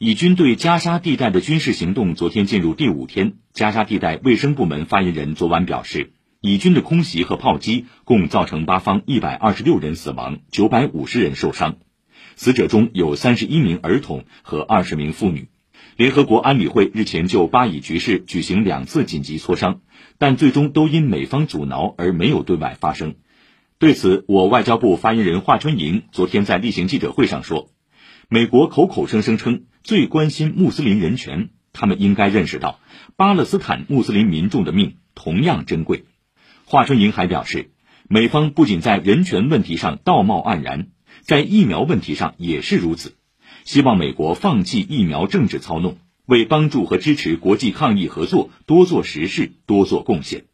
以军对加沙地带的军事行动昨天进入第五天，加沙地带卫生部门发言人昨晚表示，以军的空袭和炮击共造成巴方一百二十六人死亡，九百五十人受伤，死者中有三十一名儿童和二十名妇女。联合国安理会日前就巴以局势举行两次紧急磋商，但最终都因美方阻挠而没有对外发声。对此，我外交部发言人华春莹昨天在例行记者会上说：“美国口口声声称最关心穆斯林人权，他们应该认识到，巴勒斯坦穆斯林民众的命同样珍贵。”华春莹还表示，美方不仅在人权问题上道貌岸然，在疫苗问题上也是如此。希望美国放弃疫苗政治操弄，为帮助和支持国际抗疫合作多做实事、多做贡献。